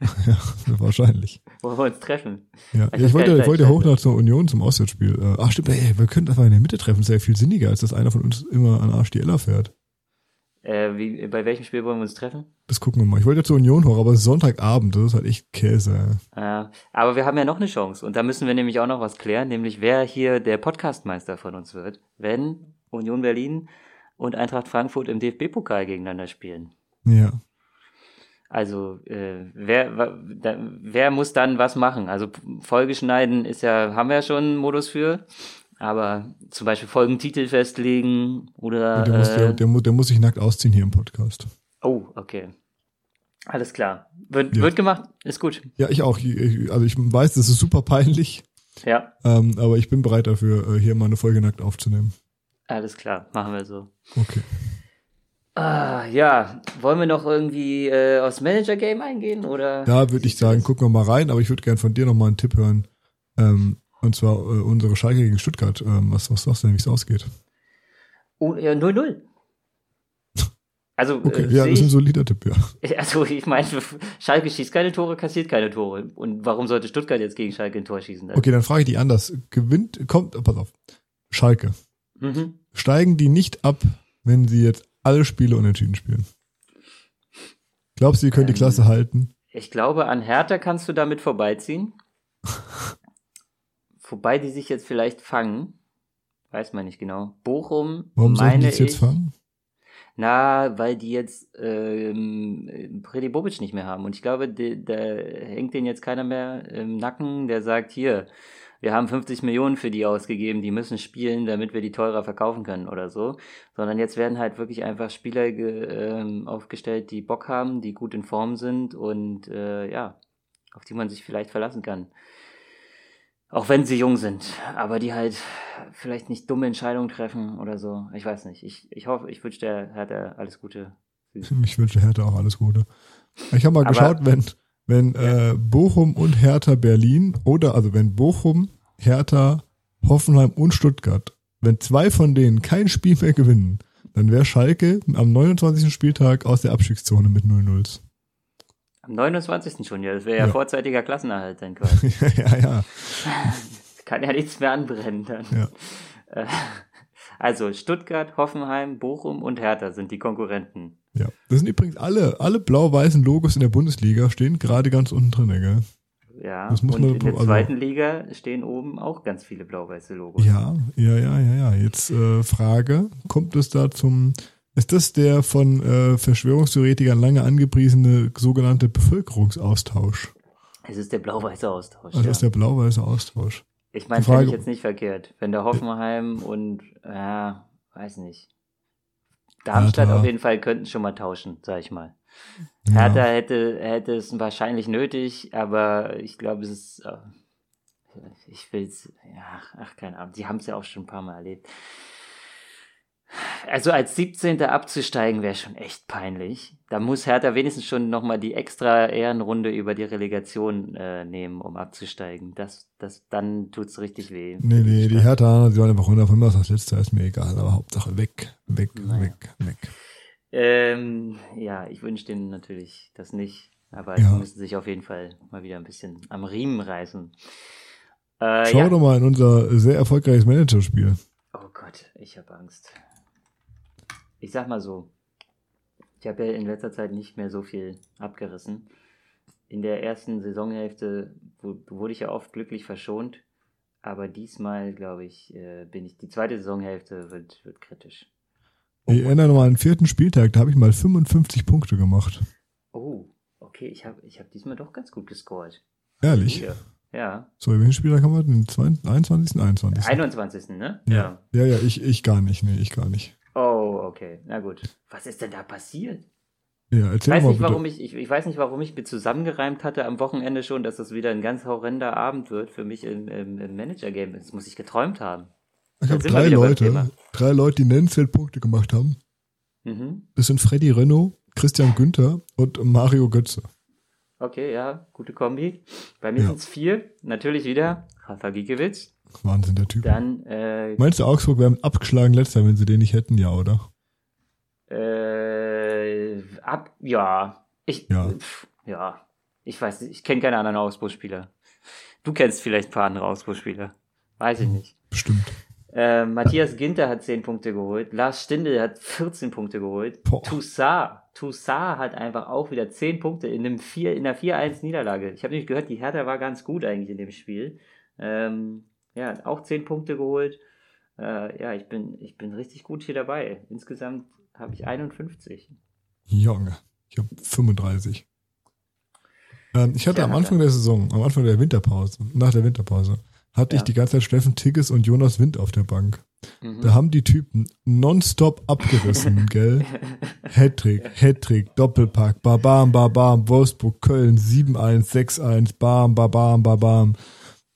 ja, wahrscheinlich. Wo wir uns treffen. Ja, Ich ich wollte, ich wollte hoch nach zur Union zum Auswärtsspiel. Äh, ach stimmt, ey, wir könnten einfach in der Mitte treffen. Das ist ja viel sinniger, als dass einer von uns immer an Arsch die Ella fährt. Äh, wie, bei welchem Spiel wollen wir uns treffen? Das gucken wir mal. Ich wollte ja zur Union hoch, aber Sonntagabend, das ist halt echt Käse. Äh, aber wir haben ja noch eine Chance. Und da müssen wir nämlich auch noch was klären, nämlich wer hier der Podcastmeister von uns wird, wenn Union Berlin und Eintracht Frankfurt im DFB-Pokal gegeneinander spielen. Ja. Also äh, wer, wer muss dann was machen? Also Folge schneiden ist ja, haben wir ja schon einen Modus für. Aber zum Beispiel Folgentitel festlegen oder. Der, muss, der, Äh, der, der muss sich nackt ausziehen hier im Podcast. oh, okay. Alles klar. Wird, Ja. wird gemacht, ist gut. Ja, ich auch. Also ich weiß, das ist super peinlich, Ja, ähm, aber ich bin bereit dafür, äh, hier mal eine Folge nackt aufzunehmen. alles klar, machen wir so. Okay. Ah, ja, wollen wir noch irgendwie äh, aufs Manager-Game eingehen oder? Da würde ich sagen, gucken wir mal rein, aber ich würde gern von dir noch mal einen Tipp hören. Ähm, und zwar äh, unsere Schalke gegen Stuttgart. Ähm, was, was sagst du denn, wie es ausgeht? Oh, ja, 0-0. Also, Okay, äh, ja, das ist ein solider Tipp, ja. also ich meine, Schalke schießt keine Tore, kassiert keine Tore. Und warum sollte Stuttgart jetzt gegen Schalke ein Tor schießen? Okay, dann frage ich die anders. Gewinnt, kommt, oh, pass auf. Schalke. Mhm. Steigen die nicht ab, wenn sie jetzt alle Spiele unentschieden spielen? Glaubst du, sie können die Ähm, Klasse halten? Ich glaube, an Hertha kannst du damit vorbeiziehen. Wobei die sich jetzt vielleicht fangen. Weiß man nicht genau. Bochum, Warum die meine es jetzt ich. fangen? Na, weil die jetzt ähm, Predi Bobic nicht mehr haben. Und ich glaube, da hängt denen jetzt keiner mehr im Nacken, der sagt, hier, wir haben 50 Millionen für die ausgegeben, die müssen spielen, damit wir die teurer verkaufen können oder so. Sondern jetzt werden halt wirklich einfach Spieler ähm, aufgestellt, die Bock haben, die gut in Form sind und äh, ja, auf die man sich vielleicht verlassen kann. Auch wenn sie jung sind, aber die halt vielleicht nicht dumme Entscheidungen treffen oder so. Ich weiß nicht. Ich, ich hoffe, ich wünsche der Hertha alles Gute. Ich wünsche Hertha auch alles Gute. Ich habe mal aber, geschaut, wenn, wenn ja. äh, Bochum und Hertha Berlin oder also wenn Bochum, Hertha, Hoffenheim und Stuttgart, wenn zwei von denen kein Spiel mehr gewinnen, dann wäre Schalke am 29. Spieltag aus der Abstiegszone mit 0-0. Am 29. schon, ja. Das wäre ja, ja, vorzeitiger Klassenerhalt dann quasi. ja, ja. Kann ja nichts mehr anbrennen dann. Ja. Äh, also Stuttgart, Hoffenheim, Bochum und Hertha sind die Konkurrenten. Ja, das sind übrigens alle, alle blau-weißen Logos in der Bundesliga stehen gerade ganz unten drin, gell? Ja, und in der also, zweiten Liga stehen oben auch ganz viele blau-weiße Logos. Ja, ja, ja, ja, ja. Jetzt äh, Frage, kommt es da zum, ist das der von äh, Verschwörungstheoretikern lange angepriesene sogenannte Bevölkerungsaustausch? Es ist der blau-weiße Austausch. Das ja. ist der blau-weiße Austausch. Ich meine, finde ich jetzt nicht verkehrt. Wenn der Hoffenheim und, ja, weiß nicht. Darmstadt Hertha. auf jeden Fall könnten schon mal tauschen, sag ich mal. Ja. Hertha hätte, hätte es wahrscheinlich nötig, aber ich glaube, es ist, äh, ich will es, ja, ach, keine Ahnung, die haben es ja auch schon ein paar Mal erlebt. Also als 17. abzusteigen wäre schon echt peinlich. Da muss Hertha wenigstens schon nochmal die extra Ehrenrunde über die Relegation äh, nehmen, um abzusteigen. Das, das, dann tut's richtig weh. Nee, nee, die Hertha, sie wollen einfach runter von mir das letzte, ist mir egal, aber Hauptsache weg, weg, naja. weg, weg. Ähm, ja, ich wünsche denen natürlich das nicht, aber ja. sie müssen sich auf jeden Fall mal wieder ein bisschen am Riemen reißen. Äh, Schau ja. doch mal in unser sehr erfolgreiches Managerspiel. Oh Gott, ich habe Angst ich sag mal so, ich habe ja in letzter Zeit nicht mehr so viel abgerissen. In der ersten Saisonhälfte wurde ich ja oft glücklich verschont, aber diesmal, glaube ich, äh, bin ich, die zweite Saisonhälfte wird, wird kritisch. Ich erinnere mal an den vierten Spieltag, da habe ich mal 55 Punkte gemacht. Oh, okay, ich habe ich hab diesmal doch ganz gut gescored. Ehrlich? Ja. So, welchen Spieltag haben wir? Den 21. 21. 21. ne? Ja. Ja, ja, ich, ich gar nicht, nee, ich gar nicht. Okay. Na gut. Was ist denn da passiert? Ja, erzähl ich weiß mal nicht, warum ich, ich, ich, weiß nicht, warum ich mir zusammengereimt hatte am Wochenende schon, dass das wieder ein ganz horrender Abend wird für mich im, im, im Manager-Game. Das muss ich geträumt haben. Ich habe drei Leute, drei Leute, die nennenswert Punkte gemacht haben. Mhm. Das sind Freddy Renault, Christian Günther und Mario Götze. Okay, ja, gute Kombi. Bei mir ja. sind es vier. Natürlich wieder Rafa Giekewitz. Wahnsinn, der Typ. Dann, äh, Meinst du, Augsburg wäre abgeschlagen letzter, wenn sie den nicht hätten, ja, oder? Ab, ja. Ich, ja. Pf, ja. Ich weiß nicht, ich kenne keine anderen Augsburg-Spieler. Du kennst vielleicht ein paar andere Augsburg-Spieler. Weiß ich hm, nicht. Bestimmt. Äh, Matthias Ginter hat 10 Punkte geholt. Lars Stindl hat 14 Punkte geholt. Boah. Toussaint, Toussaint hat einfach auch wieder 10 Punkte in, einem 4, in einer 4-1-Niederlage. Ich habe nämlich gehört, die Hertha war ganz gut eigentlich in dem Spiel. Ähm, ja, auch 10 Punkte geholt. Äh, ja, ich bin, ich bin richtig gut hier dabei. Insgesamt habe ich 51. Junge, ich habe 35. Ähm, ich hatte ja, am Anfang der Saison, am Anfang der Winterpause, nach der Winterpause, hatte ja. ich die ganze Zeit Steffen Tigges und Jonas Wind auf der Bank. Mhm. Da haben die Typen nonstop abgerissen, gell? Hattrick, Hattrick, Doppelpack, babam, babam, Wolfsburg, Köln, 7-1, 6-1, bam, babam, babam.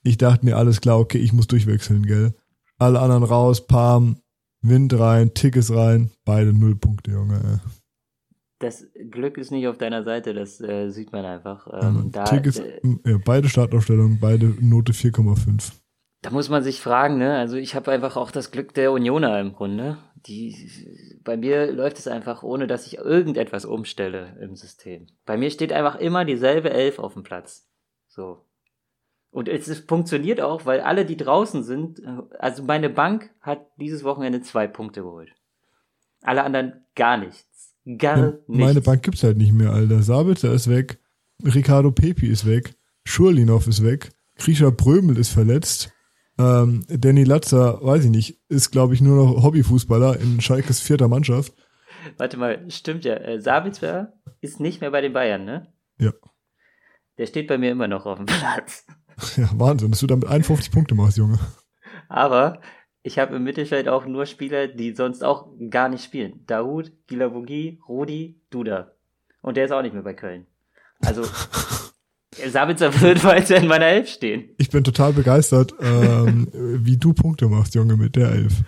Ich dachte mir, alles klar, okay, ich muss durchwechseln, gell? Alle anderen raus, Palm, Wind rein, Tickets rein, beide null Punkte, Junge. Das Glück ist nicht auf deiner Seite, das äh, sieht man einfach. Ähm, da, Tickets, äh, ja, beide Startaufstellungen, beide Note 4,5. Da muss man sich fragen, ne? Also ich habe einfach auch das Glück der Unioner im Grunde. Die, bei mir läuft es einfach, ohne dass ich irgendetwas umstelle im System. Bei mir steht einfach immer dieselbe Elf auf dem Platz. So. Und es funktioniert auch, weil alle, die draußen sind, äh, also meine Bank hat dieses Wochenende zwei Punkte geholt. Alle anderen gar nichts. Gar ja, nichts. Meine Bank gibt's halt nicht mehr, Alter. Sabitzer ist weg, Ricardo Pepi ist weg, Schurlinov ist weg, Krischer Brömel ist verletzt, ähm, Danny Latzer, weiß ich nicht, ist glaube ich nur noch Hobbyfußballer in Schalkes vierter Mannschaft. Warte mal, stimmt ja. Äh, Sabitzer ist nicht mehr bei den Bayern, ne? Ja. Der steht bei mir immer noch auf dem Platz. Ja, Wahnsinn, dass du damit 51 Punkte machst, Junge. Aber ich habe im Mittelfeld auch nur Spieler, die sonst auch gar nicht spielen. Daoud, Gilavogi, Rudi, Duda. Und der ist auch nicht mehr bei Köln. Also, Sabitzer wird weiter in meiner Elf stehen. Ich bin total begeistert, ähm, wie du Punkte machst, Junge, mit der Elf.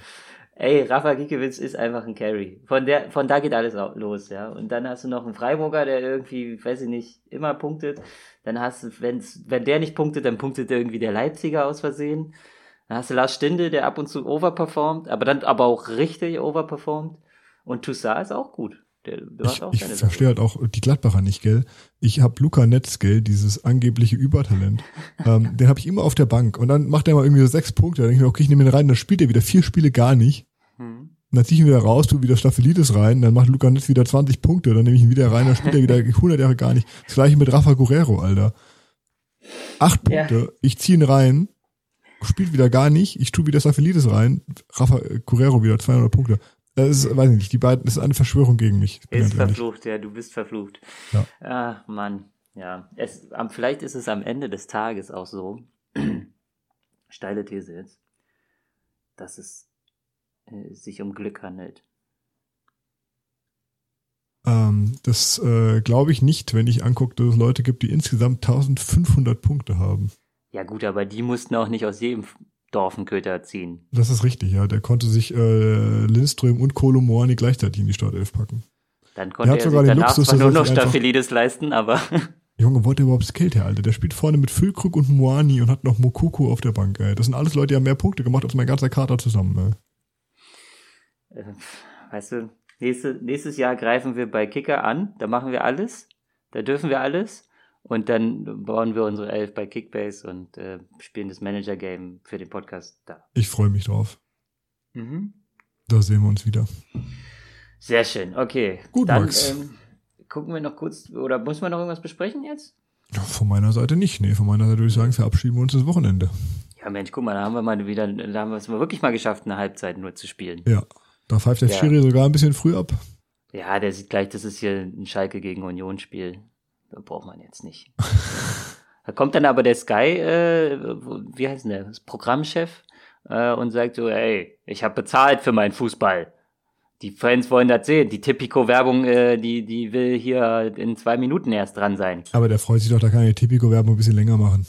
Ey, Rafa Giekewitz ist einfach ein Carry. Von der, von da geht alles los, ja. Und dann hast du noch einen Freiburger, der irgendwie, weiß ich nicht, immer punktet. Dann hast du, wenn's, wenn der nicht punktet, dann punktet irgendwie der Leipziger aus Versehen. Dann hast du Lars Stinde, der ab und zu overperformt, aber dann aber auch richtig overperformt. Und Toussaint ist auch gut. Der, der ich ich verstehe halt auch die Gladbacher nicht, gell? Ich habe Luca Netz, gell, dieses angebliche Übertalent. ähm, den habe ich immer auf der Bank. Und dann macht er mal irgendwie so sechs Punkte. Dann denke ich mir, okay, ich nehme ihn rein. Dann spielt er wieder vier Spiele gar nicht. Hm. Und dann ziehe ich ihn wieder raus, tu wieder Staphylidis rein. Dann macht Luca Netz wieder 20 Punkte. Dann nehme ich ihn wieder rein. Dann spielt er wieder 100 Jahre gar nicht. Das gleiche mit Rafa Guerrero, Alter. Acht Punkte. Ja. Ich ziehe ihn rein. Spielt wieder gar nicht. Ich tu wieder Staphylidis rein. Rafa Guerrero wieder 200 Punkte. Das ist, weiß ich nicht, die beiden, das ist eine Verschwörung gegen mich. Ist verflucht, ja, du bist verflucht. Ja. Ach, Mann, ja. Es, vielleicht ist es am Ende des Tages auch so, steile These jetzt, dass es äh, sich um Glück handelt. Ähm, das äh, glaube ich nicht, wenn ich angucke, dass es Leute gibt, die insgesamt 1500 Punkte haben. Ja gut, aber die mussten auch nicht aus jedem Dorfenköter ziehen. Das ist richtig, ja. Der konnte sich äh, Lindström und Kolomoani gleichzeitig in die Startelf packen. Dann konnte er, er sogar sich danach Luxus, zwar nur noch Staphylidis leisten, aber... Junge, wollte überhaupt Skate her, Alter. Der spielt vorne mit Füllkrug und Moani und hat noch Mokuku auf der Bank, ey. Das sind alles Leute, die haben mehr Punkte gemacht als mein ganzer Kater zusammen, ey. Äh, weißt du, nächste, nächstes Jahr greifen wir bei Kicker an, da machen wir alles, da dürfen wir alles. Und dann bauen wir unsere Elf bei Kickbase und äh, spielen das Manager-Game für den Podcast da. Ich freue mich drauf. Mhm. Da sehen wir uns wieder. Sehr schön, okay. Gut, dann, Max. Ähm, gucken wir noch kurz, oder muss man noch irgendwas besprechen jetzt? Von meiner Seite nicht. Nee, von meiner Seite würde ich sagen, verabschieden wir uns das Wochenende. Ja, Mensch, guck mal, da haben wir mal wieder, da haben wir es mal wirklich mal geschafft, eine Halbzeit nur zu spielen. Ja. Da pfeift der ja. Schiri sogar ein bisschen früh ab. Ja, der sieht gleich, das ist hier ein Schalke gegen Union Spiel braucht man jetzt nicht. da kommt dann aber der Sky, äh, wie heißt denn der, das Programmchef äh, und sagt so, ey, ich habe bezahlt für meinen Fußball. Die Fans wollen das sehen. Die Tipico-Werbung, äh, die, die will hier in zwei Minuten erst dran sein. Aber der freut sich doch, da kann die Tipico-Werbung ein bisschen länger machen.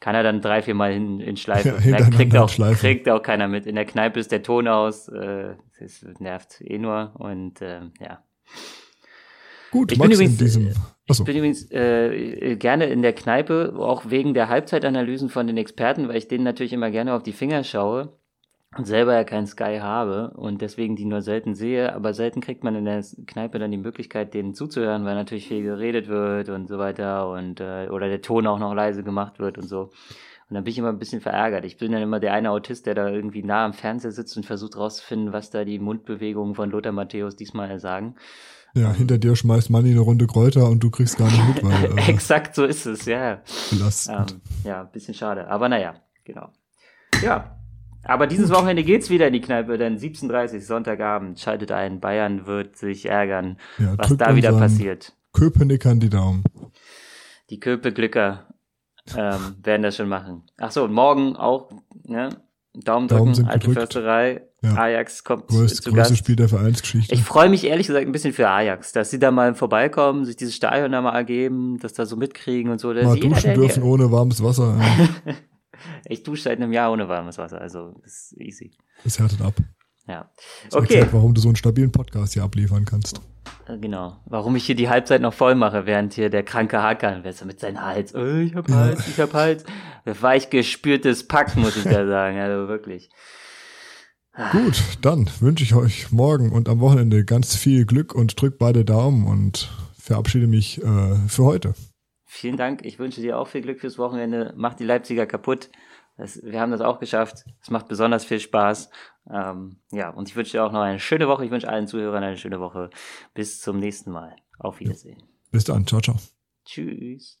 Kann er dann drei, vier Mal hin, in Schleife. Ja, kriegt, auch, kriegt auch keiner mit. In der Kneipe ist der Ton aus. Äh, das nervt eh nur. Und äh, ja. Gut, ich Max, bin übrigens, in diesem. Ich bin übrigens äh, gerne in der Kneipe, auch wegen der Halbzeitanalysen von den Experten, weil ich denen natürlich immer gerne auf die Finger schaue und selber ja kein Sky habe und deswegen die nur selten sehe, aber selten kriegt man in der Kneipe dann die Möglichkeit, denen zuzuhören, weil natürlich viel geredet wird und so weiter und äh, oder der Ton auch noch leise gemacht wird und so. Und dann bin ich immer ein bisschen verärgert. Ich bin dann immer der eine Autist, der da irgendwie nah am Fernseher sitzt und versucht rauszufinden, was da die Mundbewegungen von Lothar Matthäus diesmal sagen. Ja, hinter dir schmeißt Manni eine Runde Kräuter und du kriegst gar nicht mit, weil. Äh, Exakt so ist es, ja. Belastend. Ähm, ja, bisschen schade. Aber naja, genau. Ja. Aber dieses Gut. Wochenende geht's wieder in die Kneipe, denn 17.30 Sonntagabend schaltet ein. Bayern wird sich ärgern, ja, was da wieder passiert. Köpenickern die Daumen. Die Köpe-Glücker ähm, werden das schon machen. Ach so, und morgen auch, ne? Daumen drücken, Daumen alte. Försterei. Ja. Ajax kommt Größt, zu Gast. Spiel der Vereinsgeschichte. Ich freue mich ehrlich gesagt ein bisschen für Ajax, dass sie da mal vorbeikommen, sich dieses Stadion da mal ergeben, dass da so mitkriegen und so. Mal jeder, duschen dürfen ohne warmes Wasser. Ja. ich dusche seit einem Jahr ohne warmes Wasser, also das ist easy. Das härtet ab. Ja. Das okay. Erklärt, warum du so einen stabilen Podcast hier abliefern kannst. Äh, genau. Warum ich hier die Halbzeit noch voll mache, während hier der kranke Hakan mit seinem Hals. Oh, ich hab Hals, ich hab Hals. Weich gespürtes Pack, muss ich da sagen. Also wirklich. Gut, dann wünsche ich euch morgen und am Wochenende ganz viel Glück und drückt beide Daumen und verabschiede mich äh, für heute. Vielen Dank. Ich wünsche dir auch viel Glück fürs Wochenende. Macht die Leipziger kaputt. Das, wir haben das auch geschafft. Es macht besonders viel Spaß. Ähm, ja, und ich wünsche dir auch noch eine schöne Woche. Ich wünsche allen Zuhörern eine schöne Woche. Bis zum nächsten Mal. Auf Wiedersehen. Bis dann. Ciao, ciao. Tschüss.